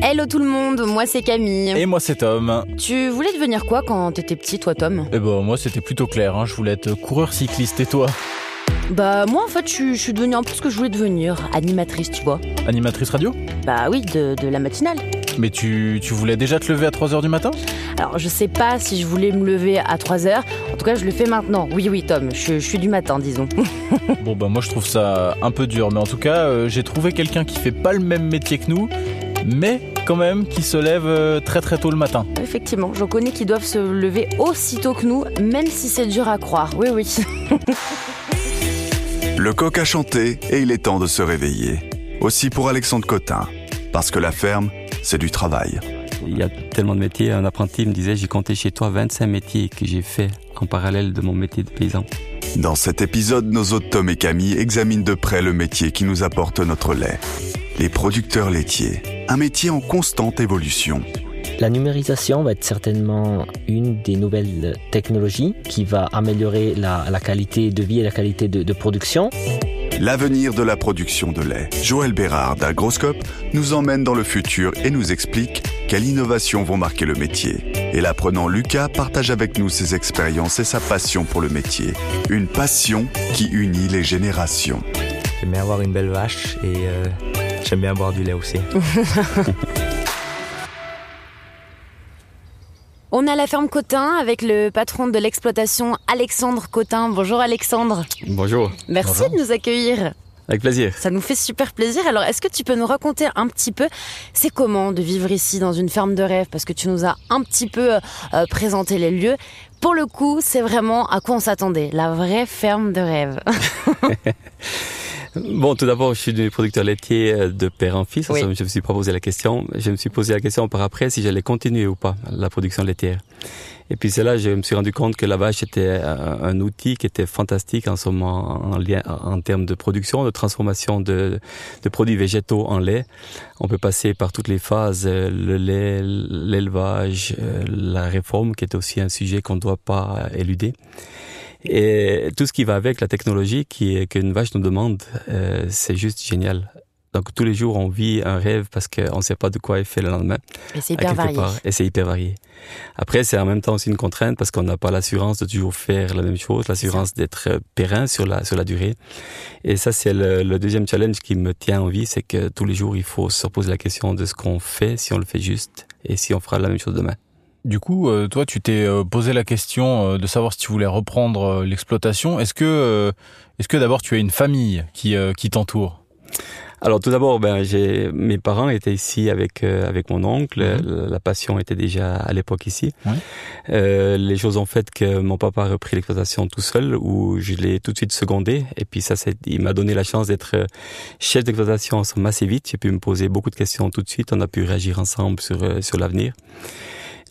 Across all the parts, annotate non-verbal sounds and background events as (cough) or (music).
Hello tout le monde, moi c'est Camille. Et moi c'est Tom. Tu voulais devenir quoi quand t'étais petit, toi Tom? Eh ben moi c'était plutôt clair, hein. je voulais être coureur cycliste et toi? Bah moi en fait je, suis devenue un peu ce que je voulais devenir, animatrice tu vois. Animatrice radio? Bah oui, de, la matinale. Mais tu, tu, voulais déjà te lever à 3h du matin? Alors je sais pas si je voulais me lever à 3h, en tout cas je le fais maintenant. Oui oui Tom, je, suis du matin disons. (laughs) bon bah moi je trouve ça un peu dur, mais en tout cas euh, j'ai trouvé quelqu'un qui fait pas le même métier que nous mais quand même qui se lèvent euh, très très tôt le matin. Effectivement, j'en connais qui doivent se lever aussitôt que nous, même si c'est dur à croire. Oui, oui. (laughs) le coq a chanté et il est temps de se réveiller. Aussi pour Alexandre Cotin, parce que la ferme, c'est du travail. Il y a tellement de métiers. Un apprenti me disait, j'ai compté chez toi 25 métiers que j'ai fait en parallèle de mon métier de paysan. Dans cet épisode, nos hôtes Tom et Camille examinent de près le métier qui nous apporte notre lait. Les producteurs laitiers un métier en constante évolution. La numérisation va être certainement une des nouvelles technologies qui va améliorer la, qualité de vie et la qualité de, production. L'avenir de la production de lait. Joël Bérard d'Agroscope nous emmène dans le futur et nous explique quelles innovations vont marquer le métier. Et l'apprenant Lucas partage avec nous ses expériences et sa passion pour le métier. Une passion qui unit les générations. J'aime bien avoir une belle vache et euh, J'aime bien boire du lait aussi. (laughs) On a la ferme Cotin avec le patron de l'exploitation Alexandre Cotin. Bonjour Alexandre. Bonjour. Merci de nous accueillir. Avec plaisir. Ça nous fait super plaisir. Alors, est-ce que tu peux nous raconter un petit peu, c'est comment de vivre ici dans une ferme de rêve? Parce que tu nous as un petit peu euh, présenté les lieux. Pour le coup, c'est vraiment à quoi on s'attendait, la vraie ferme de rêve. (laughs) Bon, tout d'abord, je suis du producteur laitier euh, de père en fils. Je me suis pas posé la question. Je me suis posé la question par après si j'allais continuer ou pas la production laitière. Et puis c'est là je me suis rendu compte que la vache était un, outil qui était fantastique en ce moment en, lien, en termes de production, de transformation de, de, produits végétaux en lait. On peut passer par toutes les phases, euh, le lait, l'élevage, euh, la réforme, qui est aussi un sujet qu'on ne doit pas éluder et tout ce qui va avec la technologie qui qu'une vache nous demande, euh, c'est juste génial. Donc tous les jours on vit un rêve parce qu'on ne sait pas de quoi il fait le lendemain. Et c'est hyper varié. et c'est hyper varié. Après c'est en même temps aussi une contrainte parce qu'on n'a pas l'assurance de toujours faire la même chose, l'assurance d'être périn sur la sur la durée. Et ça c'est le, le, deuxième challenge qui me tient en vie, c'est que tous les jours il faut se poser la question de ce qu'on fait, si on le fait juste et si on fera la même chose demain. Du coup, euh, toi, tu t'es euh, posé la question euh, de savoir si tu voulais reprendre l'exploitation. Est-ce que, est-ce que d'abord tu as une famille qui, qui t'entoure? Alors tout d'abord, ben j'ai mes parents étaient ici avec avec mon oncle. Mhm. La, passion était déjà à l'époque ici. les choses ont fait que mon papa a repris l'exploitation tout seul, où je l'ai tout de suite secondé. Et puis ça, c'est, il m'a donné la chance d'être chef d'exploitation assez vite. J'ai pu me poser beaucoup de questions tout de suite. On a pu réagir ensemble sur sur l'avenir.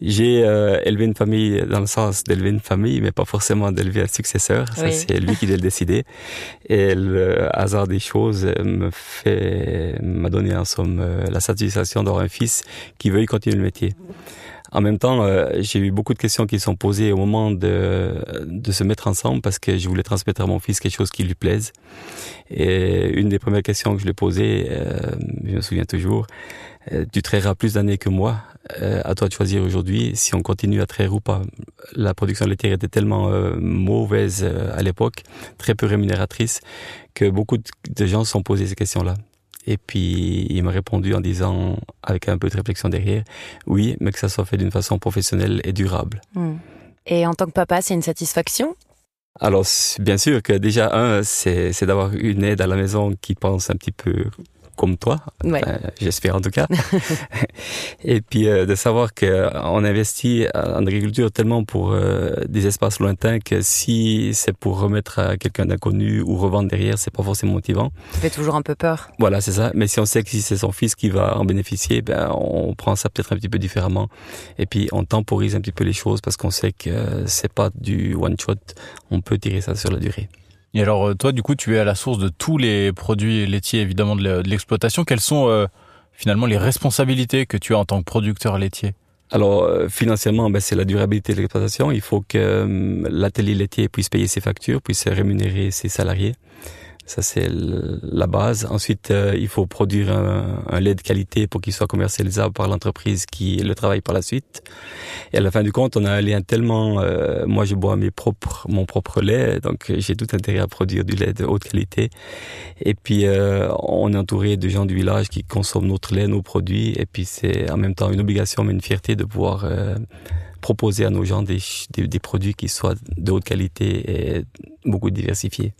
J'ai euh, élevé une famille dans le sens d'élever une famille, mais pas forcément d'élever un successeur. Ça, c'est lui qui l'a décidé. Et le hasard des choses me fait, m'a donné en somme euh, la satisfaction d'avoir un fils qui veuille continuer le métier. En même temps, euh, j'ai eu beaucoup de questions qui sont posées au moment de, de se mettre ensemble parce que je voulais transmettre à mon fils quelque chose qui lui plaise. Et une des premières questions que je lui ai posées, je me souviens toujours, tu trairas plus d'années que moi euh, à toi de choisir aujourd'hui si on continue à traire ou pas. La production laitière était tellement euh, mauvaise euh, à l'époque, très peu rémunératrice, que beaucoup de gens se sont posés ces questions-là. Et puis il m'a répondu en disant, avec un peu de réflexion derrière, oui, mais que ça soit fait d'une façon professionnelle et durable. Hmm. Et en tant que papa, c'est une satisfaction? Alors, bien sûr que déjà, un, c'est d'avoir une aide à la maison qui pense un petit peu comme toi, j'espère en tout cas. (laughs) (laughs) et puis euh, de savoir qu'on investit en agriculture tellement pour euh, des espaces lointains que si c'est pour remettre à quelqu'un d'inconnu ou revendre derrière, c'est pas forcément motivant. Ça fait toujours un peu peur. Voilà, c'est ça. Mais si on sait que si c'est son fils qui va en bénéficier, ben on prend ça peut-être un petit peu différemment. Et puis on temporise un petit peu les choses parce qu'on sait que c'est pas du one shot. On peut tirer ça sur la durée. Et alors, euh, toi, du coup, tu es à la source de tous les produits laitiers, évidemment, de l'exploitation. Quelles sont euh, finalement les responsabilités que tu as en tant que producteur laitier? Alors euh, financièrement, ben, c'est la durabilité de l'exploitation. Il faut que l'atelier laitier puisse payer ses factures, puisse rémunérer ses salariés. Ça, c'est la base. Ensuite, euh, il faut produire un, lait de qualité pour qu'il soit commercialisable par l'entreprise qui le travaille par la suite. Et à la fin du compte, on a un lien tellement... Euh, moi, je bois mes propres, mon propre lait, donc j'ai tout intérêt à produire du lait de haute qualité. Et puis, euh, on est entouré de gens du village qui consomment notre lait, nos produits. Et puis, c'est en même temps une obligation, mais une fierté de pouvoir proposer à nos gens des, des produits qui soient de haute qualité et beaucoup diversifiés.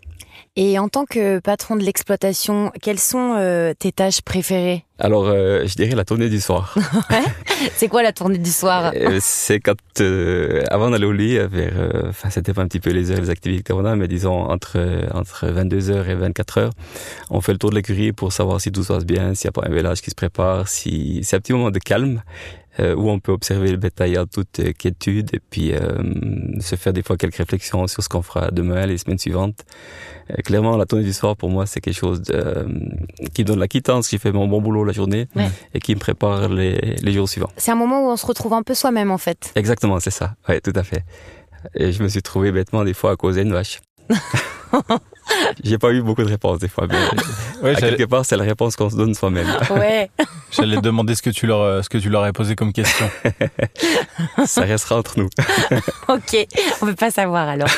Et en tant que patron de l'exploitation, quelles sont euh, tes tâches préférées? Alors, euh, je dirais la tournée du soir. (laughs) c'est quoi la tournée du soir? Euh, C'est quand, avant d'aller au lit, vers, enfin, c'était pas un petit peu les heures, les activités qu'on a, mais disons entre entre 22 h et 24 h on fait le tour de l'écurie pour savoir si tout se passe bien, s'il n'y a pas un village qui se prépare, si c'est un petit moment de calme. euh, où on peut observer le bétail en toute quiétude et puis euh, se faire des fois quelques réflexions sur ce qu'on fera demain, les semaines suivantes. Euh, clairement, la tournée du soir, pour moi, c'est quelque chose de, qui donne la quittance, qui fait mon bon boulot la journée et qui me prépare les, les jours suivants. C'est un moment où on se retrouve un peu soi-même, en fait. Exactement, c'est ça. Oui, tout à fait. Et je me suis trouvé bêtement des fois à causer une vache. (laughs) J'ai pas eu beaucoup de réponses des fois, mais (laughs) ouais, à quelque part, c'est la réponse qu'on se donne soi-même. (laughs) Ouais. J'allais te demander ce que tu leur, ce que tu leur as posé comme question. Ça restera entre nous. ok, on peut pas savoir alors.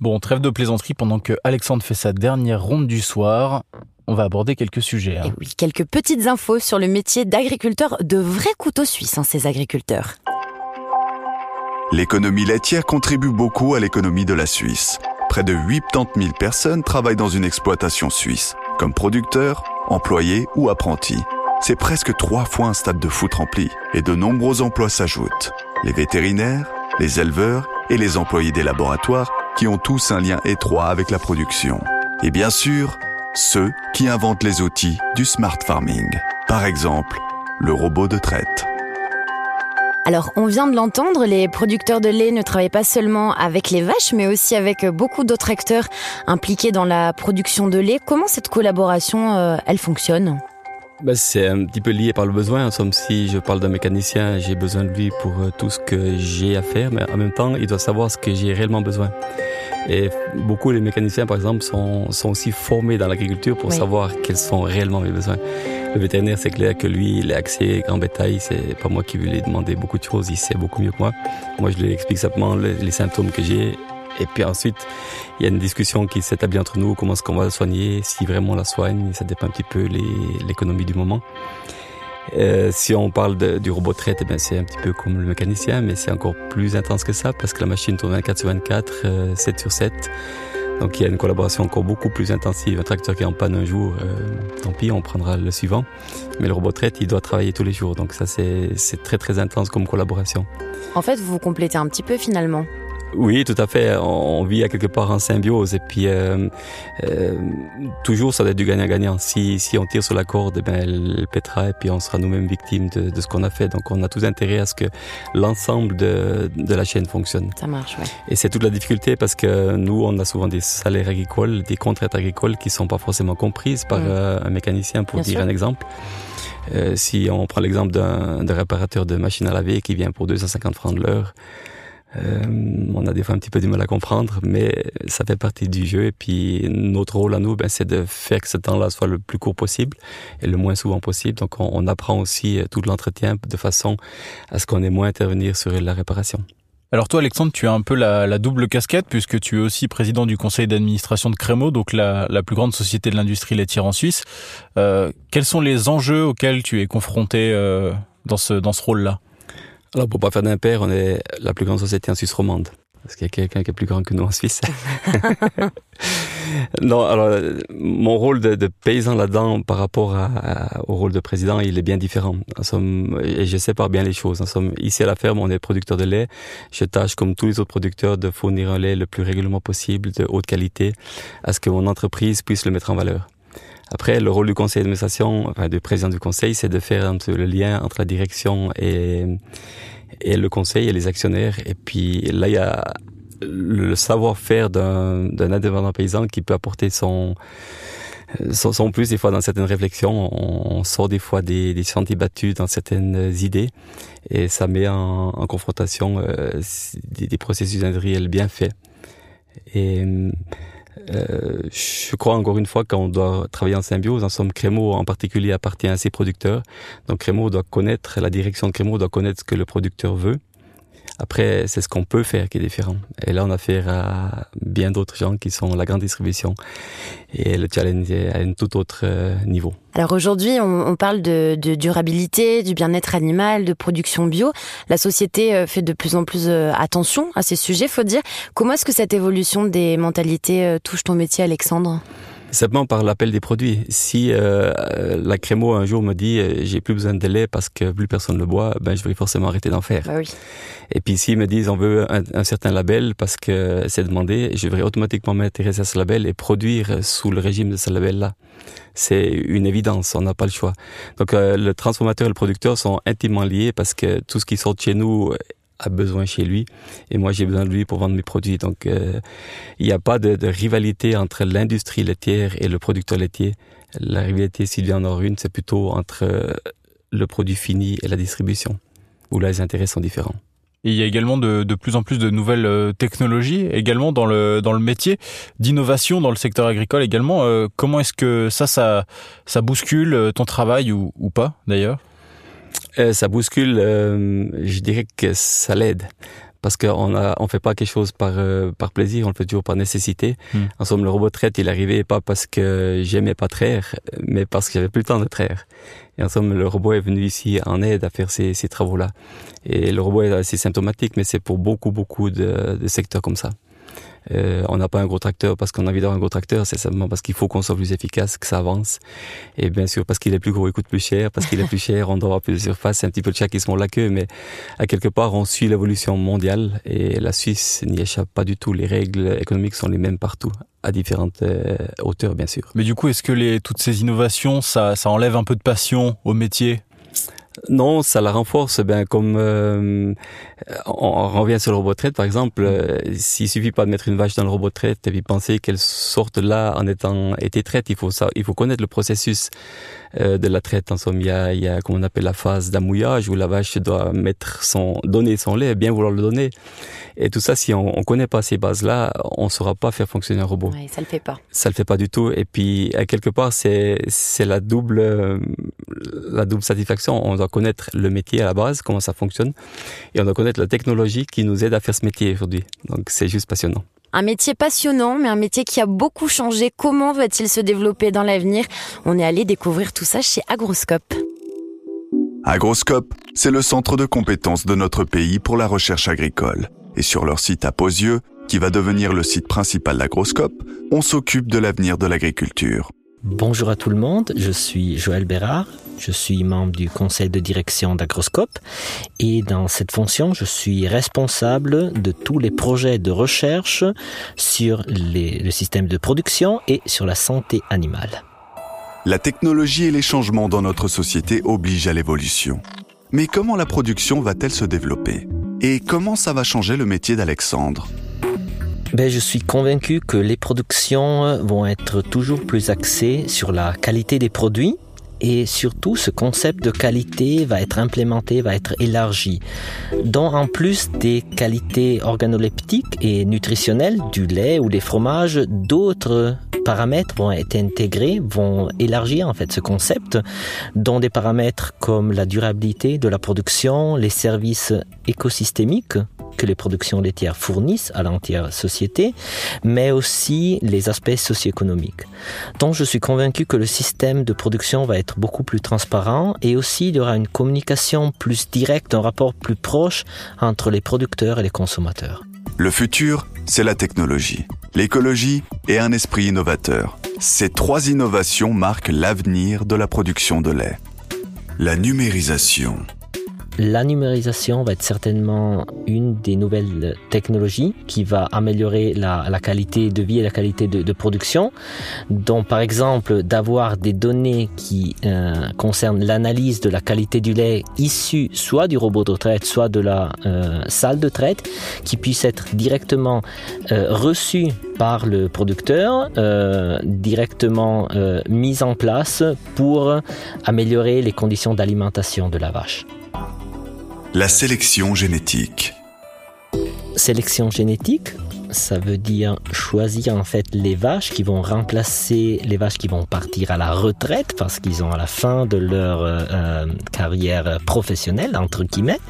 bon, trêve de plaisanterie pendant que Alexandre fait sa dernière ronde du soir. On va aborder quelques sujets. Hein. Et oui, quelques petites infos sur le métier d'agriculteur, de vrais couteaux suisses, hein, ces agriculteurs. L'économie laitière contribue beaucoup à l'économie de la Suisse près de 80 000 personnes travaillent dans une exploitation suisse, comme producteurs, employés ou apprentis. C'est presque trois fois un stade de foot rempli, et de nombreux emplois s'ajoutent. Les vétérinaires, les éleveurs et les employés des laboratoires qui ont tous un lien étroit avec la production. Et bien sûr, ceux qui inventent les outils du smart farming. Par exemple, le robot de traite. Alors, on vient de l'entendre, les producteurs de lait ne travaillent pas seulement avec les vaches, mais aussi avec beaucoup d'autres acteurs impliqués dans la production de lait. Comment cette collaboration, euh, elle fonctionne? Ben, c'est un petit peu lié par le besoin. En somme, si je parle d'un mécanicien, j'ai besoin de lui pour euh, tout ce que j'ai à faire, mais en même temps, il doit savoir ce que j'ai réellement besoin. Et beaucoup les mécaniciens, par exemple, sont, sont aussi formés dans l'agriculture pour savoir quels sont réellement mes besoins. Le vétérinaire, c'est clair que lui, il est axé grand bétail. C'est pas moi qui lui ai demandé beaucoup de choses. Il sait beaucoup mieux que moi. Moi, je lui explique simplement les, symptômes que j'ai. Et puis ensuite, il y a une discussion qui s'établit entre nous. Comment est-ce qu'on va la soigner? Si vraiment on la soigne, ça dépend un petit peu l'économie du moment. Euh, si on parle du robot traite, eh c'est un petit peu comme le mécanicien, mais c'est encore plus intense que ça parce que la machine tourne 24 sur 24, euh, 7 sur 7. Donc il y a une collaboration encore beaucoup plus intensive. Un tracteur qui est en panne un jour, euh, tant pis, on prendra le suivant. Mais le robot traite, il doit travailler tous les jours. Donc ça, c'est très très intense comme collaboration. En fait, vous vous complétez un petit peu finalement. Oui, tout à fait. On vit à quelque part en symbiose et puis euh, euh, toujours ça doit être du gagnant-gagnant. Si, si on tire sur la corde, eh ben, elle pètera et puis on sera nous-mêmes victimes de, de ce qu'on a fait. Donc on a tout intérêt à ce que l'ensemble de, de la chaîne fonctionne. Ça marche, ouais. Et c'est toute la difficulté parce que nous, on a souvent des salaires agricoles, des contraintes agricoles qui sont pas forcément comprises par mm. euh, un mécanicien, pour dire un exemple. Euh, si on prend l'exemple d'un réparateur de machine à laver qui vient pour 250 francs de l'heure, euh, on a des fois un petit peu du mal à comprendre, mais ça fait partie du jeu. Et puis notre rôle à nous, ben, c'est de faire que ce temps-là soit le plus court possible et le moins souvent possible. Donc on, apprend aussi euh, tout l'entretien de façon à ce qu'on ait moins à intervenir sur la réparation. Alors toi, Alexandre, tu as un peu la, double casquette puisque tu es aussi président du conseil d'administration de Crémo, donc la, plus grande société de l'industrie laitière en Suisse. Euh, quels sont les enjeux auxquels tu es confronté dans ce, dans ce rôle-là? Alors, pour pas faire d'impair, on est la plus grande société en Suisse romande. Est-ce qu'il y a quelqu'un qui est plus grand que nous en Suisse (laughs) (laughs) Non, alors mon rôle de, de paysan là-dedans par rapport à, au rôle de président, il est bien différent. En somme, et je sépare bien les choses. En somme, ici à la ferme, on est producteur de lait. Je tâche, comme tous les autres producteurs, de fournir un lait le plus régulièrement possible, de haute qualité, à ce que mon entreprise puisse le mettre en valeur. Après, le rôle du conseil d'administration, enfin du président du conseil, c'est de faire le lien entre la direction et, et le conseil et les actionnaires. Et puis là, il y a le savoir-faire d'un indépendant paysan qui peut apporter son, son, plus des fois dans certaines réflexions. On, sort des fois des, des sentiers battus dans certaines idées et ça met en, en confrontation euh, des, des processus industriels bien faits. Et Euh, je crois encore une fois qu'on doit travailler en symbiose. En somme, Crémo en particulier appartient à ses producteurs. Donc Crémo doit connaître, la direction de Crémo doit connaître ce que le producteur veut. Après, c'est ce qu'on peut faire qui est différent. Et là, on a affaire à bien d'autres gens qui sont la grande distribution. Et le challenge est à un tout autre euh, niveau. Alors aujourd'hui, on, parle de, durabilité, du bien-être animal, de production bio. La société euh, fait de plus en plus euh, attention à ces sujets, faut dire. Comment est-ce que cette évolution des mentalités touche ton métier, Alexandre? Simplement par l'appel des produits. Si euh, la crémo un jour me dit euh, j'ai plus besoin de lait parce que plus personne ne le boit, ben je vais forcément arrêter d'en faire. Bah oui. Et puis s'ils me disent on veut un, certain label parce que c'est demandé, je vais automatiquement m'intéresser à ce label et produire sous le régime de ce label-là. C'est une évidence, on n'a pas le choix. Donc euh, le transformateur et le producteur sont intimement liés parce que tout ce qui sort de chez nous a besoin chez lui et moi j'ai besoin de lui pour vendre mes produits. Donc euh, il n'y a pas de, rivalité entre l'industrie laitière et le producteur laitier. La rivalité, s'il y en a une, c'est plutôt entre euh, le produit fini et la distribution, où là les intérêts sont différents. Il y a également de, plus en plus de nouvelles euh, technologies, également dans le dans le métier, d'innovation dans le secteur agricole également. comment est-ce que ça, ça, ça bouscule ton travail ou pas d'ailleurs? Euh, ça bouscule, euh, je dirais que ça l'aide. Parce qu'on a, on fait pas quelque chose par euh, par plaisir, on le fait toujours par nécessité. Hmm. En somme, le robot de traite, il arrivait pas parce que j'aimais pas traire, mais parce que j'avais plus le temps de traire. Et en somme, le robot est venu ici en aide à faire ces, ces travaux-là. Et le robot est assez symptomatique, mais c'est pour beaucoup beaucoup de, de secteurs comme ça. Euh, on n'a pas un gros tracteur parce qu'on a envie d'avoir un gros tracteur, c'est simplement parce qu'il faut qu'on soit plus efficace, que ça avance. Et bien sûr, parce qu'il est plus gros, il coûte plus cher. Parce qu'il est plus cher, on doit avoir plus de surface. C'est un petit peu le chat qui se la queue, mais à quelque part, on suit l'évolution mondiale et la Suisse n'y échappe pas du tout. Les règles économiques sont les mêmes partout à différentes euh, hauteurs, bien sûr. Mais du coup, est-ce que les, toutes ces innovations, ça, ça enlève un peu de passion au métier? Non, ça la renforce. Ben comme euh, on, revient sur le robot de traite, par exemple, euh, s'il suffit pas de mettre une vache dans le robot de traite et puis penser qu'elle sorte là en étant été traite, il faut ça, il faut connaître le processus euh, de la traite. En somme, il y a, il y a comme on appelle la phase d'amouillage où la vache doit mettre son, donner son lait, bien vouloir le donner. Et tout ça, si on, on connaît pas ces bases-là, on saura pas faire fonctionner un robot. Ouais, ça le fait pas. Ça le fait pas du tout. Et puis, à quelque part, c'est c'est la double la double satisfaction. On doit connaître le métier à la base, comment ça fonctionne, et on doit connaître la technologie qui nous aide à faire ce métier aujourd'hui. Donc, c'est juste passionnant. Un métier passionnant, mais un métier qui a beaucoup changé. Comment va-t-il se développer dans l'avenir? On est allé découvrir tout ça chez Agroscope. Agroscope, c'est le centre de compétences de notre pays pour la recherche agricole. Et sur leur site à Posieux, qui va devenir le site principal d'Agroscope, on s'occupe de l'avenir de l'agriculture. Bonjour à tout le monde, je suis Joël Bérard, je suis membre du conseil de direction d'Agroscope et dans cette fonction, je suis responsable de tous les projets de recherche sur le système de production et sur la santé animale. La technologie et les changements dans notre société obligent à l'évolution. Mais comment la production va-t-elle se développer? Et comment ça va changer le métier d'Alexandre? Ben, je suis convaincu que les productions vont être toujours plus axées sur la qualité des produits et surtout ce concept de qualité va être implémenté, va être élargi. dont en plus des qualités organoleptiques et nutritionnelles du lait ou des fromages, d'autres paramètres vont être intégrés, vont élargir en fait ce concept, dont des paramètres comme la durabilité de la production, les services écosystémiques que les productions laitières fournissent à l'entière société, mais aussi les aspects socio-économiques. Donc je suis convaincu que le système de production va être beaucoup plus transparent et aussi il y aura une communication plus directe, un rapport plus proche entre les producteurs et les consommateurs. Le futur, c'est la technologie, l'écologie et un esprit innovateur. Ces trois innovations marquent l'avenir de la production de lait. La numérisation. La numérisation va être certainement une des nouvelles technologies qui va améliorer la, qualité de vie et la qualité de, production. Donc, par exemple, d'avoir des données qui euh, concernent l'analyse de la qualité du lait issu soit du robot de traite, soit de la euh, salle de traite, qui puisse être directement euh, reçue par le producteur, directement mise en place pour améliorer les conditions d'alimentation de la vache. La sélection génétique. Sélection génétique, ça veut dire choisir en fait les vaches qui vont remplacer les vaches qui vont partir à la retraite parce qu'ils ont à la fin de leur euh, euh, carrière professionnelle entre guillemets,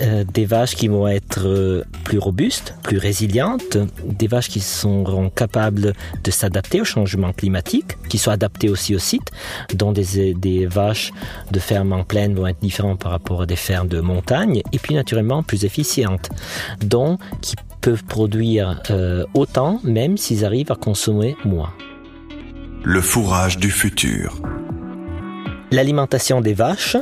euh, des vaches qui vont être plus robustes, plus résilientes, des vaches qui seront capables de s'adapter au changement climatique, qui soient adaptées aussi au site, dont des, vaches de ferme en plaine vont être différentes par rapport à des fermes de montagne, et puis naturellement plus efficientes, donc qui peuvent produire euh, autant même s'ils arrivent à consommer moins. Le fourrage du futur. L'alimentation des vaches,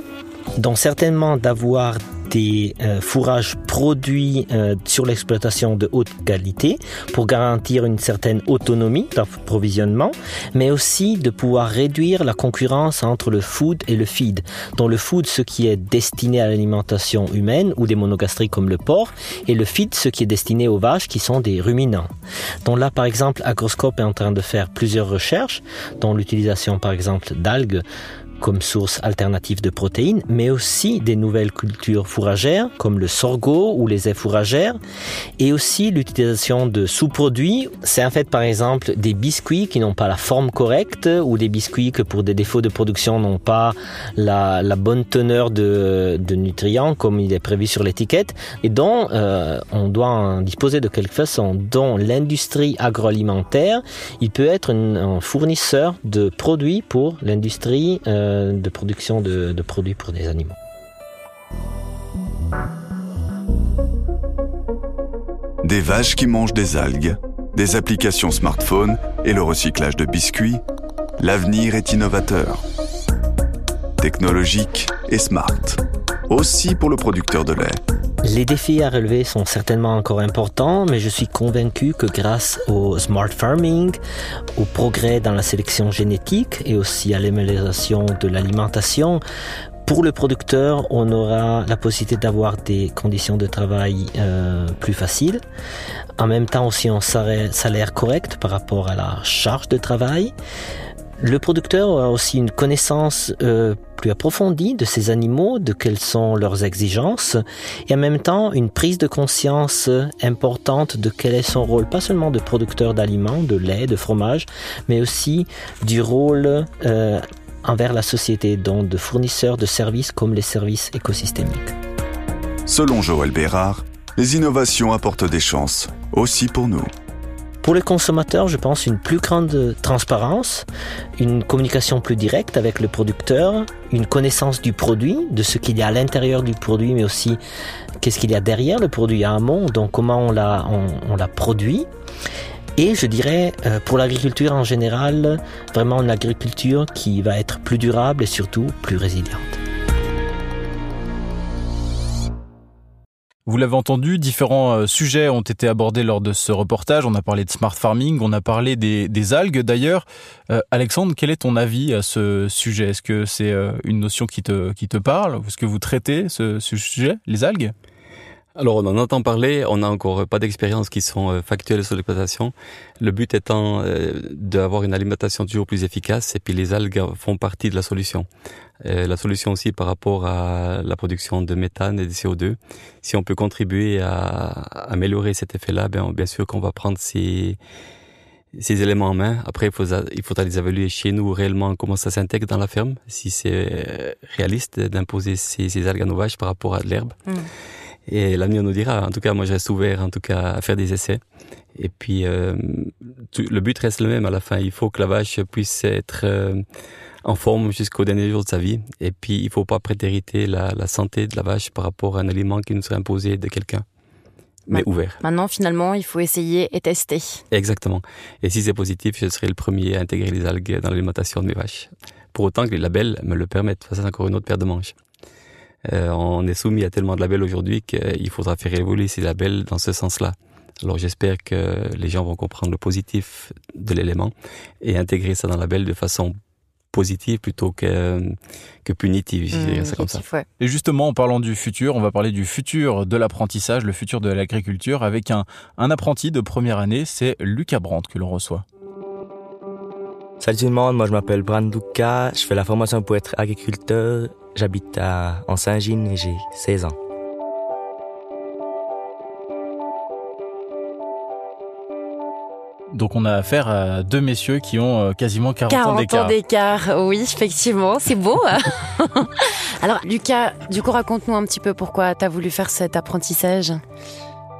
donc certainement d'avoir des euh, fourrages produits euh, sur l'exploitation de haute qualité pour garantir une certaine autonomie d'approvisionnement, mais aussi de pouvoir réduire la concurrence entre le food et le feed. Dans le food, ce qui est destiné à l'alimentation humaine ou des monogastriques comme le porc, et le feed, ce qui est destiné aux vaches qui sont des ruminants. Donc là, par exemple, Agroscope est en train de faire plusieurs recherches, dont l'utilisation, par exemple, d'algues comme source alternative de protéines, mais aussi des nouvelles cultures fourragères comme le sorgho ou les aies fourragères, et aussi l'utilisation de sous-produits. C'est en fait par exemple des biscuits qui n'ont pas la forme correcte ou des biscuits que pour des défauts de production n'ont pas la, bonne teneur de, nutriments comme il est prévu sur l'étiquette et dont euh, on doit en disposer de quelque façon, dont l'industrie agroalimentaire, il peut être un fournisseur de produits pour l'industrie euh, de production de, de produits pour des animaux. Des vaches qui mangent des algues, des applications smartphone et le recyclage de biscuits, l'avenir est innovateur, technologique et smart, aussi pour le producteur de lait. Les défis à relever sont certainement encore importants, mais je suis convaincu que grâce au smart farming, au progrès dans la sélection génétique et aussi à l'amélioration de l'alimentation, pour le producteur, on aura la possibilité d'avoir des conditions de travail euh, plus faciles. En même temps aussi un salaire correct par rapport à la charge de travail. Le producteur a aussi une connaissance euh, plus approfondie de ces animaux, de quelles sont leurs exigences, et en même temps une prise de conscience importante de quel est son rôle, pas seulement de producteur d'aliments, de lait, de fromage, mais aussi du rôle euh, envers la société, donc de fournisseur de services comme les services écosystémiques. Selon Joël Bérard, les innovations apportent des chances, aussi pour nous. Pour les consommateurs, je pense une plus grande transparence, une communication plus directe avec le producteur, une connaissance du produit, de ce qu'il y a à l'intérieur du produit, mais aussi qu'est-ce qu'il y a derrière le produit à amont, donc comment on l'a, produit. Et je dirais, euh, pour l'agriculture en général, vraiment une agriculture qui va être plus durable et surtout plus résiliente. Vous l'avez entendu, différents euh, sujets ont été abordés lors de ce reportage. On a parlé de smart farming, on a parlé des, algues d'ailleurs. Euh, Alexandre, quel est ton avis à ce sujet? Est-ce que c'est euh, une notion qui te, qui te parle? Est-ce que vous traitez ce, ce sujet, les algues? Alors on en entend parler, on n'a encore pas d'expériences qui sont factuelles sur l'exploitation. Le but étant d'avoir une alimentation toujours plus efficace et puis les algues font partie de la solution. Euh, la solution aussi par rapport à la production de méthane et de CO2. Si on peut contribuer à, améliorer cet effet-là, bien, bien sûr qu'on va prendre ces, ces éléments en main. Après, il, faut, il faudra les évaluer chez nous réellement comment ça s'intègre dans la ferme, si c'est réaliste d'imposer ces, ces algues à par rapport à de l'herbe. Mmh. Et l'avenir nous dira. En tout cas, moi, je reste ouvert, en tout cas, à faire des essais. Et puis, euh, le but reste le même à la fin. Il faut que la vache puisse être euh, en forme jusqu'au dernier jour de sa vie. Et puis, il faut pas prétériter la, la santé de la vache par rapport à un aliment qui nous serait imposé de quelqu'un mais ouvert. Maintenant, finalement, il faut essayer et tester. Exactement. Et si c'est positif, je serai le premier à intégrer les algues dans l'alimentation de mes vaches. Pour autant que les labels me le permettent. Ça, c'est encore une autre paire de manches. Euh, on est soumis à tellement de labels aujourd'hui qu'il faudra faire évoluer ces labels dans ce sens-là. Alors j'espère que les gens vont comprendre le positif de l'élément et intégrer ça dans le label de façon positive plutôt que, que punitive, mmh, comme ça. Et justement, en parlant du futur, on va parler du futur de l'apprentissage, le futur de l'agriculture, avec un, un apprenti de première année, c'est Lucas Brandt que l'on reçoit. Salut tout le monde, moi je m'appelle Brandouka, je fais la formation pour être agriculteur, j'habite à, en Saint-Gine et j'ai 16 ans. Donc on a affaire à deux messieurs qui ont euh, quasiment 40, 40 ans d'écart. ans d'écart, oui, effectivement, c'est beau. hein. (laughs) Alors Lucas, du coup raconte-nous un petit peu pourquoi tu as voulu faire cet apprentissage.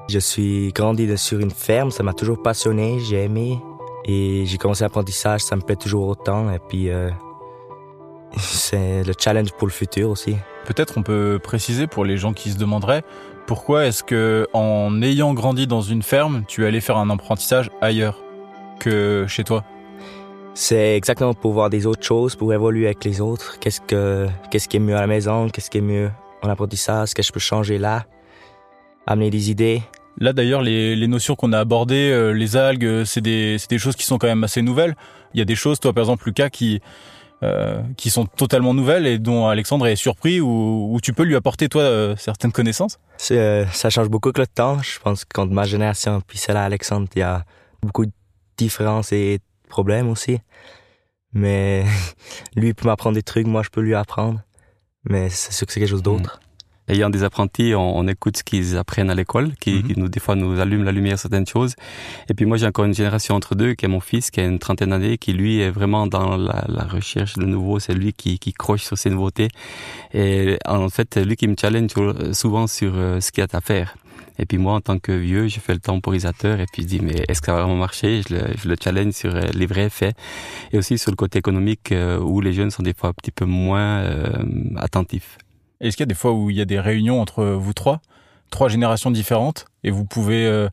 Je suis grandi sur une ferme, ça m'a toujours passionné, j'ai aimé. Et j'ai commencé l'apprentissage, ça me plaît toujours autant. Et puis, euh, (laughs) c'est le challenge pour le futur aussi. Peut-être on peut préciser pour les gens qui se demanderaient pourquoi est-ce que en ayant grandi dans une ferme, tu allais faire un apprentissage ailleurs? Que chez toi C'est exactement pour voir des autres choses, pour évoluer avec les autres. Qu'est-ce que, qu'est-ce qui est mieux à la maison, qu'est-ce qui est mieux en apprentissage, qu'est-ce que je peux changer là, amener des idées. Là d'ailleurs, les, les notions qu'on a abordées, euh, les algues, euh, c'est des, c'est des choses qui sont quand même assez nouvelles. Il y a des choses, toi par exemple Lucas, qui, euh, qui sont totalement nouvelles et dont Alexandre est surpris ou, ou tu peux lui apporter toi euh, certaines connaissances? Euh, ça change beaucoup avec le temps. Je pense que quand ma génération puis celle à Alexandre, il y a beaucoup de différences et problèmes aussi. Mais (laughs) lui peut m'apprendre des trucs, moi je peux lui apprendre. Mais c'est sûr que c'est quelque chose d'autre. Ayant des apprentis, on, on écoute ce qu'ils apprennent à l'école, qui, Mhm. qui nous, des fois nous allument la lumière certaines choses. Et puis moi, j'ai encore une génération entre deux, qui est mon fils, qui a une trentaine d'années, qui lui est vraiment dans la, la recherche de nouveau. C'est lui qui, qui croche sur ces nouveautés. Et en fait, lui qui me challenge souvent sur euh, ce qu'il y a à faire. Et puis moi, en tant que vieux, je fais le temporisateur et puis je dis, mais est-ce que ça va vraiment marcher? Je le, je le challenge sur euh, les vrais faits. Et aussi sur le côté économique euh, où les jeunes sont des fois un petit peu moins euh, attentifs. Est-ce qu'il y a des fois où il y a des réunions entre vous trois, trois générations différentes, et vous pouvez euh,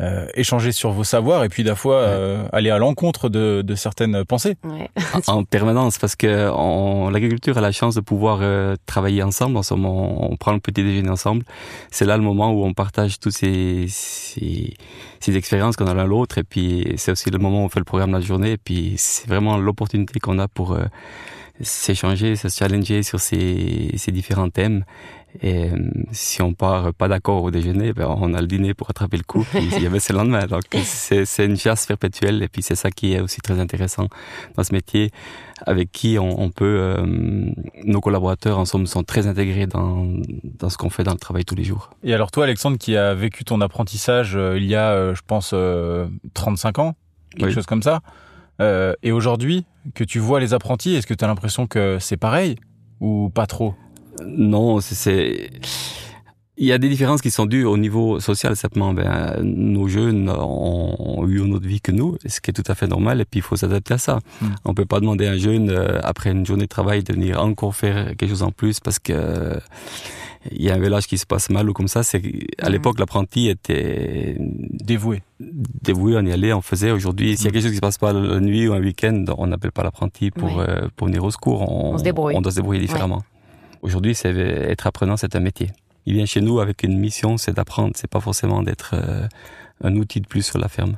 euh, échanger sur vos savoirs et puis des fois euh, aller à l'encontre de, de certaines pensées Ouais. en permanence parce que on- l'agriculture a la chance de pouvoir euh, travailler ensemble. En ce moment, on prend le petit déjeuner ensemble. C'est là le moment où on partage tous ces, ces, ces expériences qu'on a l'un l'autre. Et puis c'est aussi le moment où on fait le programme la journée. Et puis c'est vraiment l'opportunité qu'on a pour euh, s'échanger, se challenger sur ces, ces différents thèmes. Et euh, si on part pas d'accord au déjeuner, ben on a le dîner pour attraper le coup. Puis il y avait c'est le lendemain. Donc (laughs) c'est c'est une chasse perpétuelle. Et puis c'est ça qui est aussi très intéressant dans ce métier, avec qui on, on peut, euh, nos collaborateurs en somme sont très intégrés dans dans ce qu'on fait dans le travail tous les jours. Et alors toi, Alexandre, qui a vécu ton apprentissage euh, il y a, euh, je pense, euh, 35 ans, quelque Oui. chose comme ça, euh, et aujourd'hui, que tu vois les apprentis, est-ce que tu as l'impression que c'est pareil ou pas trop? Non, c'est- c'est il y a des différences qui sont dues au niveau social simplement. Ben, nos jeunes ont, eu une autre vie que nous, ce qui est tout à fait normal, et puis il faut s'adapter à ça. Mm. On peut pas demander à un jeune euh, après une journée de travail de venir encore faire quelque chose en plus parce que euh, il y a un village qui se passe mal ou comme ça. C'est à Mm. l'époque l'apprenti était Dévoué. dévoué, on y allait, on faisait. Aujourd'hui, s'il y a quelque chose qui se passe pas la nuit ou un week-end, on n'appelle pas l'apprenti pour, euh, pour venir au secours. On, On se débrouille. on doit se débrouiller différemment. Aujourd'hui, c'est être apprenant, c'est un métier. Il vient chez nous avec une mission, c'est d'apprendre. C'est pas forcément d'être euh, un outil de plus sur la ferme.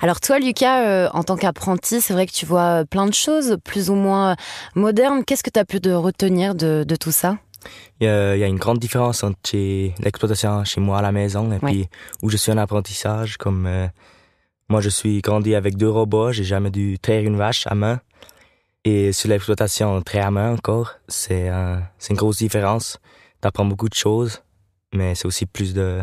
Alors toi, Lucas, euh, en tant qu'apprenti, c'est vrai que tu vois plein de choses, plus ou moins modernes. Qu'est-ce que tu as pu de retenir de, de tout ça? Il y, a, une grande différence entre chez- l'exploitation chez moi à la maison et Ouais. puis où je suis en apprentissage. Comme euh, moi, je suis grandi avec deux robots, j'ai jamais dû traire une vache à main. Et sur l'exploitation, on traite à main encore. C'est euh, c'est une grosse différence. T'apprends beaucoup de choses, mais c'est aussi plus de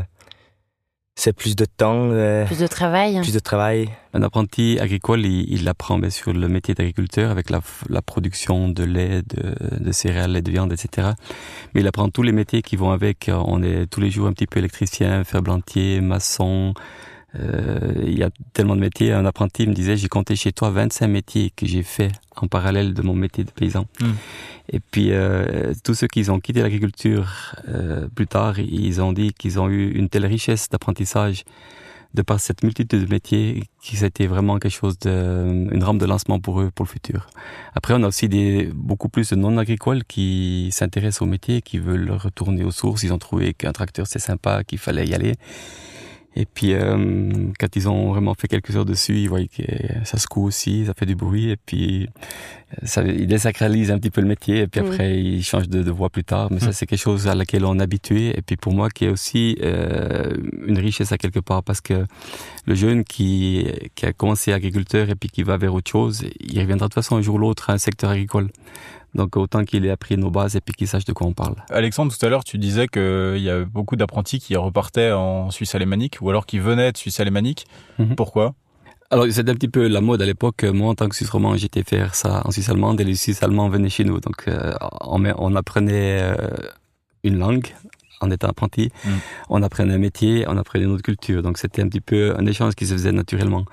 c'est plus de temps, euh, Plus de travail plus de travail. Un apprenti agricole, il, il apprend bien sûr le métier d'agriculteur avec la, la production de lait, de, de céréales, lait de viande, etc. Mais il apprend tous les métiers qui vont avec. On est tous les jours un petit peu électricien, ferblantier, maçon. Euh, il y a tellement de métiers. Un apprenti me disait, j'ai compté chez toi 25 métiers que j'ai fait en parallèle de mon métier de paysan. Mm. Et puis euh, tous ceux qui ont quitté l'agriculture euh, plus tard, ils ont dit qu'ils ont eu une telle richesse d'apprentissage de par cette multitude de métiers qui c'était vraiment quelque chose de une rampe de lancement pour eux pour le futur. Après on a aussi des beaucoup plus de non agricoles qui s'intéressent au métier, qui veulent retourner aux sources, ils ont trouvé qu'un tracteur c'est sympa, qu'il fallait y aller. Et puis euh, quand ils ont vraiment fait quelques heures dessus, ils voient que ça secoue aussi, ça fait du bruit. Et puis ça, ils désacralisent un petit peu le métier. Et puis après ils changent de, de voie plus tard. Mais ça c'est quelque chose à laquelle on est habitué. Et puis pour moi qui est aussi euh, une richesse à quelque part parce que le jeune qui, qui a commencé agriculteur et puis qui va vers autre chose, il reviendra de toute façon un jour ou l'autre à un secteur agricole. Donc autant qu'il ait appris nos bases et puis qu'il sache de quoi on parle. Alexandre, tout à l'heure, tu disais qu'il y a beaucoup d'apprentis qui repartaient en Suisse alémanique ou alors qui venaient de Suisse alémanique. Mhm. Pourquoi? Alors, c'était un petit peu la mode à l'époque. Moi, en tant que Suisse romand, j'étais faire ça en Suisse allemande et les Suisses allemands venaient chez nous. Donc, euh, on, on, apprenait euh, une langue en étant apprenti. Mm. On apprenait un métier, on apprenait une autre culture. Donc, c'était un petit peu un échange qui se faisait naturellement.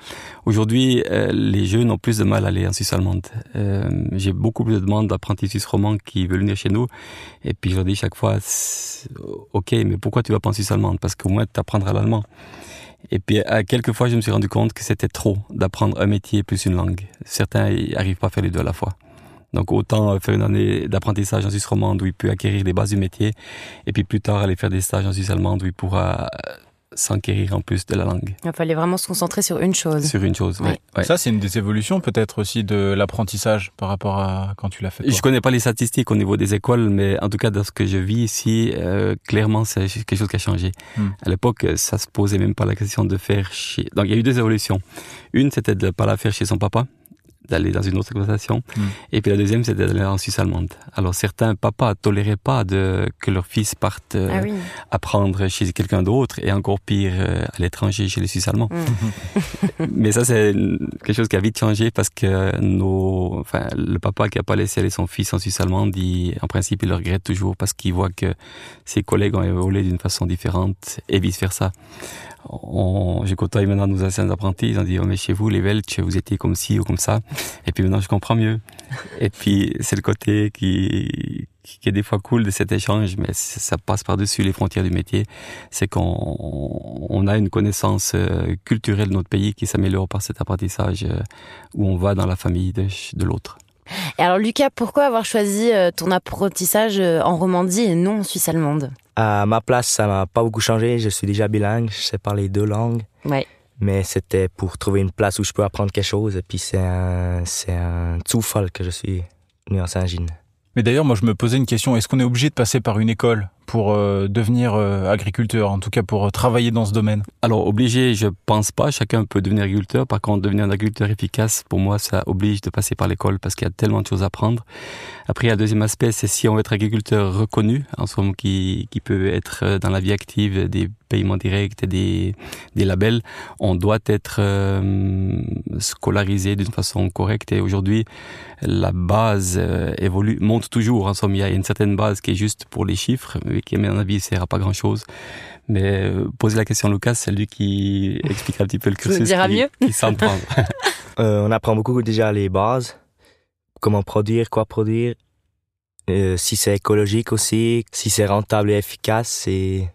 Aujourd'hui, euh, les jeunes ont plus de mal à aller en Suisse allemande. J'ai beaucoup plus de demandes d'apprentis suisses romands qui veulent venir chez nous. Et puis, je leur dis chaque fois, OK, mais pourquoi tu vas pas en Suisse allemande? Parce qu'au moins, tu apprendras l'allemand. Et puis, à quelques fois, je me suis rendu compte que c'était trop d'apprendre un métier plus une langue. Certains n'arrivent pas à faire les deux à la fois. Donc, autant faire une année d'apprentissage en Suisse romande où il peut acquérir les bases du métier, et puis plus tard aller faire des stages en Suisse allemande où il pourra s'enquérir en plus de la langue. Il fallait vraiment se concentrer sur une chose. Sur une chose, oui. Ça, c'est une des évolutions peut-être aussi de l'apprentissage par rapport à quand tu l'as fait. Je Je connais pas les statistiques au niveau des écoles, mais en tout cas, dans ce que je vis ici, euh, clairement, c'est quelque chose qui a changé. Hmm. À l'époque, ça se posait même pas la question de faire chez... Donc, il y a eu deux évolutions. Une, c'était de pas la faire chez son papa d'aller dans une autre exploitation. Hmm. Et puis la deuxième, c'était d'aller en Suisse allemande. Alors certains papas toléraient pas de, que leur fils parte euh, ah apprendre chez quelqu'un d'autre et encore pire euh, à l'étranger chez les Suisses allemands. Hmm. (laughs) Mais ça, c'est quelque chose qui a vite changé parce que nos, enfin, le papa qui a pas laissé aller son fils en Suisse allemande, dit, en principe, il le regrette toujours parce qu'il voit que ses collègues ont évolué d'une façon différente et vice versa j'ai côtoyé maintenant nos anciens apprentis, ils ont dit, oh, mais chez vous, les Welch, vous étiez comme ci ou comme ça. Et puis maintenant, je comprends mieux. Et puis, c'est le côté qui, qui est des fois cool de cet échange, mais ça passe par-dessus les frontières du métier. C'est qu'on on a une connaissance euh, culturelle de notre pays qui s'améliore par cet apprentissage euh, où on va dans la famille de, de l'autre. Et alors Lucas, pourquoi avoir choisi euh, ton apprentissage en Romandie et non en Suisse allemande? À ma place, ça m'a pas beaucoup changé. Je suis déjà bilingue, je sais parler deux langues. Ouais. Mais c'était pour trouver une place où je peux apprendre quelque chose. Et puis c'est un, c'est un que je suis venu en Saint-Gine. Mais d'ailleurs, moi, je me posais une question. Est-ce qu'on est obligé de passer par une école? Pour euh, devenir euh, agriculteur, en tout cas pour euh, travailler dans ce domaine Alors, obligé, je pense pas. Chacun peut devenir agriculteur. Par contre, devenir un agriculteur efficace, pour moi, ça oblige de passer par l'école parce qu'il y a tellement de choses à apprendre. Après, il y a un deuxième aspect, c'est si on veut être agriculteur reconnu, en moment qui, qui peut être dans la vie active des paiements directs des, des labels, on doit être scolarisé d'une façon correcte. Et aujourd'hui, la base évolue, monte toujours. En somme, il y a une certaine base qui est juste pour les chiffres, qui, à mon avis, ne sert à pas grand-chose. Mais euh, poser la question à Lucas, c'est lui qui explique un petit peu le (laughs) cursus. Qui, mieux. qui (laughs) euh, on apprend beaucoup déjà les bases. Comment produire, quoi produire. Euh, si c'est écologique aussi, si c'est rentable et efficace. Et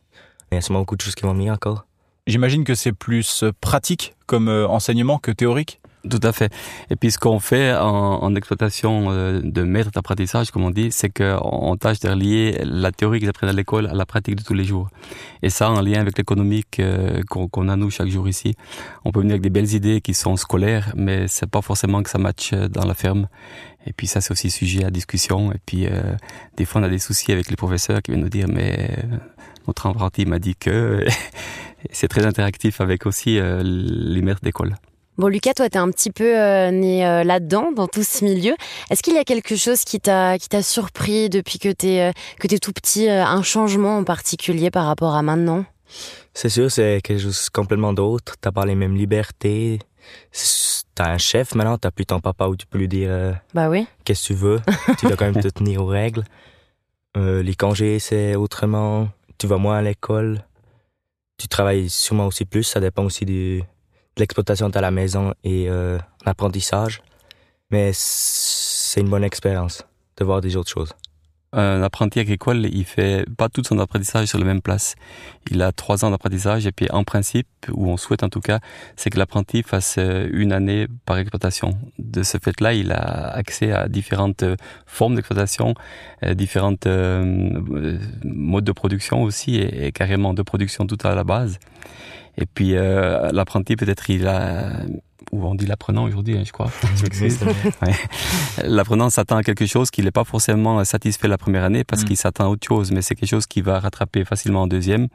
il y a sûrement beaucoup de choses qui vont venir encore. J'imagine que c'est plus pratique comme enseignement que théorique tout à fait. Et puis ce qu'on fait en, en exploitation euh, de maître d'apprentissage, comme on dit, c'est qu'on tâche de relier la théorie qu'ils apprennent à l'école à la pratique de tous les jours. Et ça en lien avec l'économique euh, qu'on a nous chaque jour ici. On peut venir avec des belles idées qui sont scolaires, mais c'est pas forcément que ça matche dans la ferme. Et puis ça c'est aussi sujet à discussion. Et puis euh, des fois on a des soucis avec les professeurs qui viennent nous dire mais notre apprenti m'a dit que (laughs) c'est très interactif avec aussi les maîtres d'école. Bon, Lucas, toi, tu es un petit peu euh, né euh, là-dedans, dans tout ce milieu. Est-ce qu'il y a quelque chose qui t'a qui t'a surpris depuis que tu es, euh, que es tout petit, un changement en particulier par rapport à maintenant? C'est sûr, c'est quelque chose complètement d'autre. T'as pas les mêmes libertés. T'as un chef maintenant, t'as plus ton papa où tu peux lui dire bah oui. qu'est-ce que tu veux. (laughs) tu dois quand même te tenir aux règles. les congés, c'est autrement. Tu vas moins à l'école. Tu travailles sûrement aussi plus, ça dépend aussi du l'exploitation à la maison et euh, l'apprentissage. Mais c'est une bonne expérience de voir des autres choses. Un apprenti agricole, il fait pas tout son apprentissage sur la même place. Il a trois ans d'apprentissage et puis en principe, ou on souhaite en tout cas, c'est que l'apprenti fasse euh, une année par exploitation. De ce fait-là, il a accès à différentes formes d'exploitation, euh, différentes modes de production aussi et carrément de production tout à la base. Et puis euh, l'apprenti, peut-être, il a ou on dit l'apprenant aujourd'hui, hein, je crois. (laughs) (laughs) ouais. L'apprenant s'attend à quelque chose qu'il n'est pas forcément satisfait la première année parce mm. qu'il s'attend à autre chose, mais c'est quelque chose qu'il va rattraper facilement en deuxième.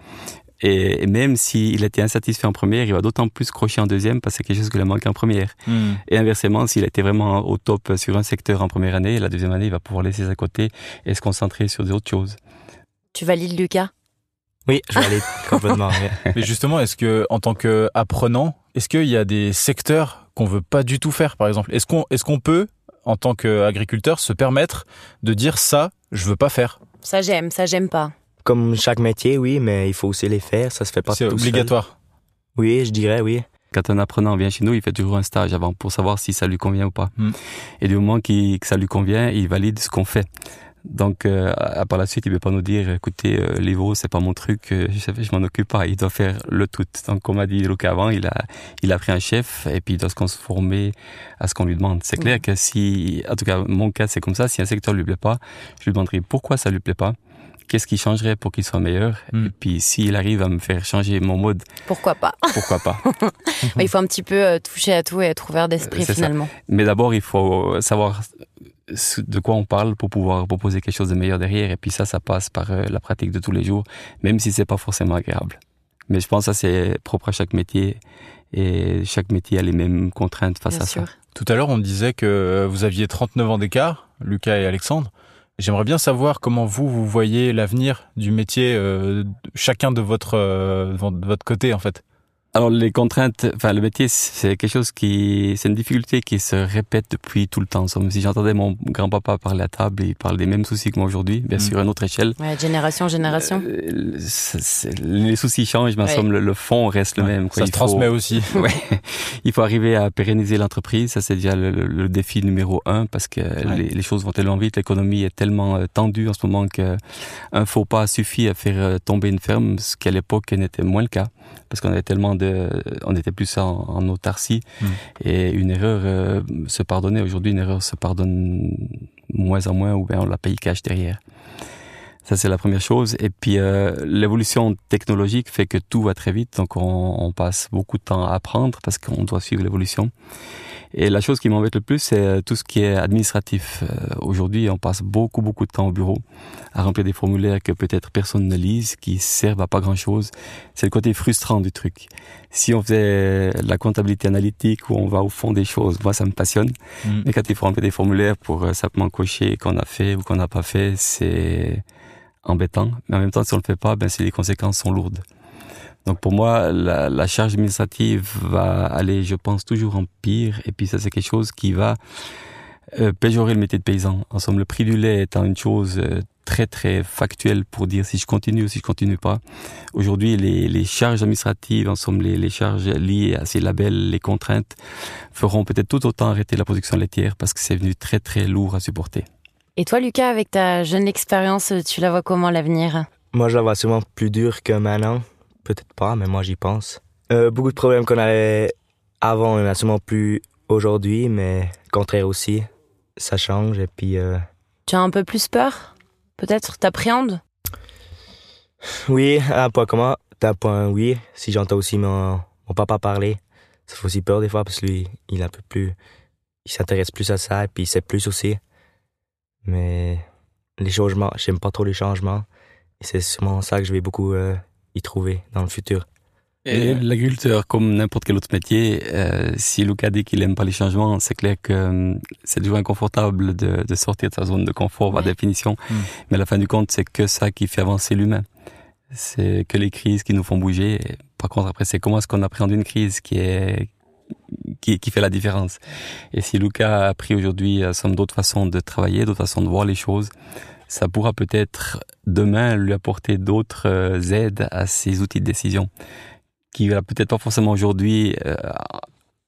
Et même s'il était insatisfait en première, il va d'autant plus crocher en deuxième parce que c'est quelque chose qu'il a manqué en première. Mm. Et inversement, s'il était vraiment au top sur un secteur en première année, la deuxième année, il va pouvoir laisser ça à côté et se concentrer sur d'autres choses. Tu valides Lucas? Oui, je vais (laughs) aller complètement. Mais justement, est-ce que en tant qu'apprenant, est-ce qu'il y a des secteurs qu'on veut pas du tout faire, par exemple? Est-ce qu'on est qu'on peut, en tant qu'agriculteur, se permettre de dire ça, je veux pas faire? Ça j'aime, ça j'aime pas. Comme chaque métier, oui, mais il faut aussi les faire. Ça se fait pas C'est obligatoire. Oui, je dirais oui. Quand un apprenant vient chez nous, il fait toujours un stage avant pour savoir si ça lui convient ou pas. Hmm. Et du moment que ça lui convient, il valide ce qu'on fait. Donc, euh, par la suite, il ne peut pas nous dire, écoutez, euh, les veaux, c'est pas mon truc, euh, je, je m'en occupe pas. Il doit faire le tout. Donc, comme a dit Luca avant, il a, il a pris un chef et puis il doit se conformer à ce qu'on lui demande. C'est clair que si, en tout cas, mon cas, c'est comme ça. Si un secteur lui plaît pas, je lui demanderai pourquoi ça lui plaît pas qu'est-ce qui changerait pour qu'il soit meilleur hmm. Et puis s'il arrive à me faire changer mon mode, pourquoi pas? Pourquoi pas? (laughs) Il faut un petit peu toucher à tout et être ouvert d'esprit finalement. Mais d'abord, il faut savoir de quoi on parle pour pouvoir proposer quelque chose de meilleur derrière. Et puis ça, ça passe par euh, la pratique de tous les jours, même si c'est pas forcément agréable. Mais je pense que ça, c'est propre à chaque métier. Et chaque métier a les mêmes contraintes face à ça. Tout à l'heure, on disait que vous aviez 39 ans d'écart, Lucas et Alexandre. J'aimerais bien savoir comment vous, vous voyez l'avenir du métier, euh, chacun de votre, euh, de votre côté, en fait. Alors les contraintes, enfin le métier, c'est quelque chose qui, c'est une difficulté qui se répète depuis tout le temps. Si j'entendais mon grand-papa parler à table, il parle des mêmes soucis que moi aujourd'hui, bien mm. sûr à une autre échelle. Ouais, génération, génération. Euh, les soucis changent, mais en somme, le, fond reste le même. Quoi. Ça se transmet aussi. (laughs) ouais. Il faut arriver à pérenniser l'entreprise, ça c'est déjà le, défi numéro un, parce que les, choses vont tellement vite, l'économie est tellement euh, tendue en ce moment qu'un faux pas suffit à faire euh, tomber une ferme, ce qu'à l'époque n'était moins le cas parce qu'on avait tellement de, on était plus en, en autarcie hmm. et une erreur euh, se pardonnait. Aujourd'hui, une erreur se pardonne moins en moins ou bien on la paye cash derrière. Ça, c'est la première chose. Et puis, euh, l'évolution technologique fait que tout va très vite. Donc, on, on passe beaucoup de temps à apprendre parce qu'on doit suivre l'évolution. Et la chose qui m'embête le plus, c'est euh, tout ce qui est administratif. Euh, aujourd'hui, on passe beaucoup, beaucoup de temps au bureau à remplir des formulaires que peut-être personne ne lise, qui servent à pas grand-chose. C'est le côté frustrant du truc. Si on faisait la comptabilité analytique où on va au fond des choses, moi, ça me passionne. Mm. Mais quand il faut remplir des formulaires pour euh, simplement cocher qu'on a fait ou qu'on n'a pas fait, c'est embêtant. Mais en même temps, si on le fait pas, ben, les conséquences sont lourdes. Donc pour moi, la, la, charge administrative va aller, je pense, toujours en pire. Et puis ça, c'est quelque chose qui va euh, péjorer le métier de paysan. En somme, le prix du lait étant une chose euh, très très factuelle pour dire si je continue ou si je continue pas. Aujourd'hui, les, les, charges administratives, en somme, les, les, charges liées à ces labels, les contraintes, feront peut-être tout autant arrêter la production laitière parce que c'est venu très très lourd à supporter. Et toi, Lucas, avec ta jeune expérience, tu la vois comment l'avenir? Moi, je la vois sûrement plus dur que maintenant. Peut-être pas, mais moi j'y pense. Euh, beaucoup de problèmes qu'on avait avant, on en a sûrement plus aujourd'hui, mais contraire aussi. Ça change et puis. Euh... Tu as un peu plus peur Peut-être? T'appréhendes? Oui, à un point comment T'as un point oui. Si j'entends aussi mon, mon papa parler, ça fait aussi peur des fois parce que lui, il a un peu plus. Il s'intéresse plus à ça et puis il sait plus aussi. Mais les changements, j'aime pas trop les changements. Et c'est sûrement ça que je vais beaucoup euh, y trouver dans le futur. Et l'agriculteur, comme n'importe quel autre métier, euh, si Lucas dit qu'il aime pas les changements, c'est clair que euh, c'est toujours inconfortable de, de, sortir de sa zone de confort par définition. Hmm. Mais à la fin du compte, c'est que ça qui fait avancer l'humain. C'est que les crises qui nous font bouger. Par contre, après, c'est comment est-ce qu'on appréhende une crise qui est qui, qui, fait la différence. Et si Lucas a appris aujourd'hui euh, somme d'autres façons de travailler, d'autres façons de voir les choses, ça pourra peut-être demain lui apporter d'autres euh, aides à ses outils de décision qui va peut-être pas forcément aujourd'hui euh,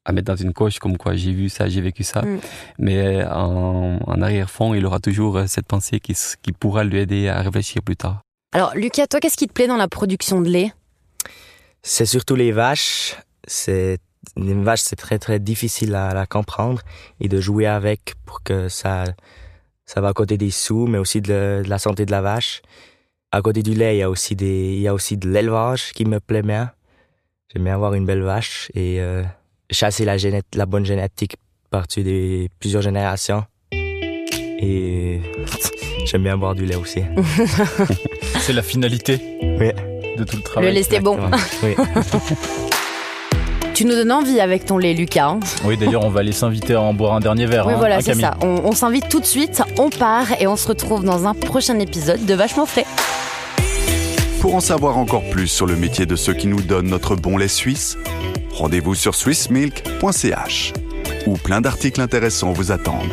à mettre dans une coche comme quoi j'ai vu ça, j'ai vécu ça, mm. mais en, en arrière-fond, il aura toujours cette pensée qui, qui pourra lui aider à réfléchir plus tard. Alors Lucas, toi, qu'est-ce qui te plaît dans la production de lait? C'est surtout les vaches. C'est une vache, c'est très très difficile à, à comprendre et de jouer avec pour que ça ça va à côté des sous, mais aussi de, la santé de la vache. À côté du lait, il y a aussi des, il y a aussi de l'élevage qui me plaît bien. J'aime bien avoir une belle vache et euh, chasser la, la bonne génétique par-dessus des plusieurs générations. Et (laughs) j'aime bien boire du lait aussi. (laughs) C'est la finalité oui. de tout le travail. Le lait, c'est bon. Oui. (laughs) Tu nous donnes envie avec ton lait, Lucas. Hein. oui, d'ailleurs, on va aller s'inviter à en boire un dernier verre. Oui, hein, voilà, c'est ça. On, s'invite tout de suite, on part et on se retrouve dans un prochain épisode de Vachement Frais. Pour en savoir encore plus sur le métier de ceux qui nous donnent notre bon lait suisse, Rendez-vous sur swissmilk.ch où plein d'articles intéressants vous attendent.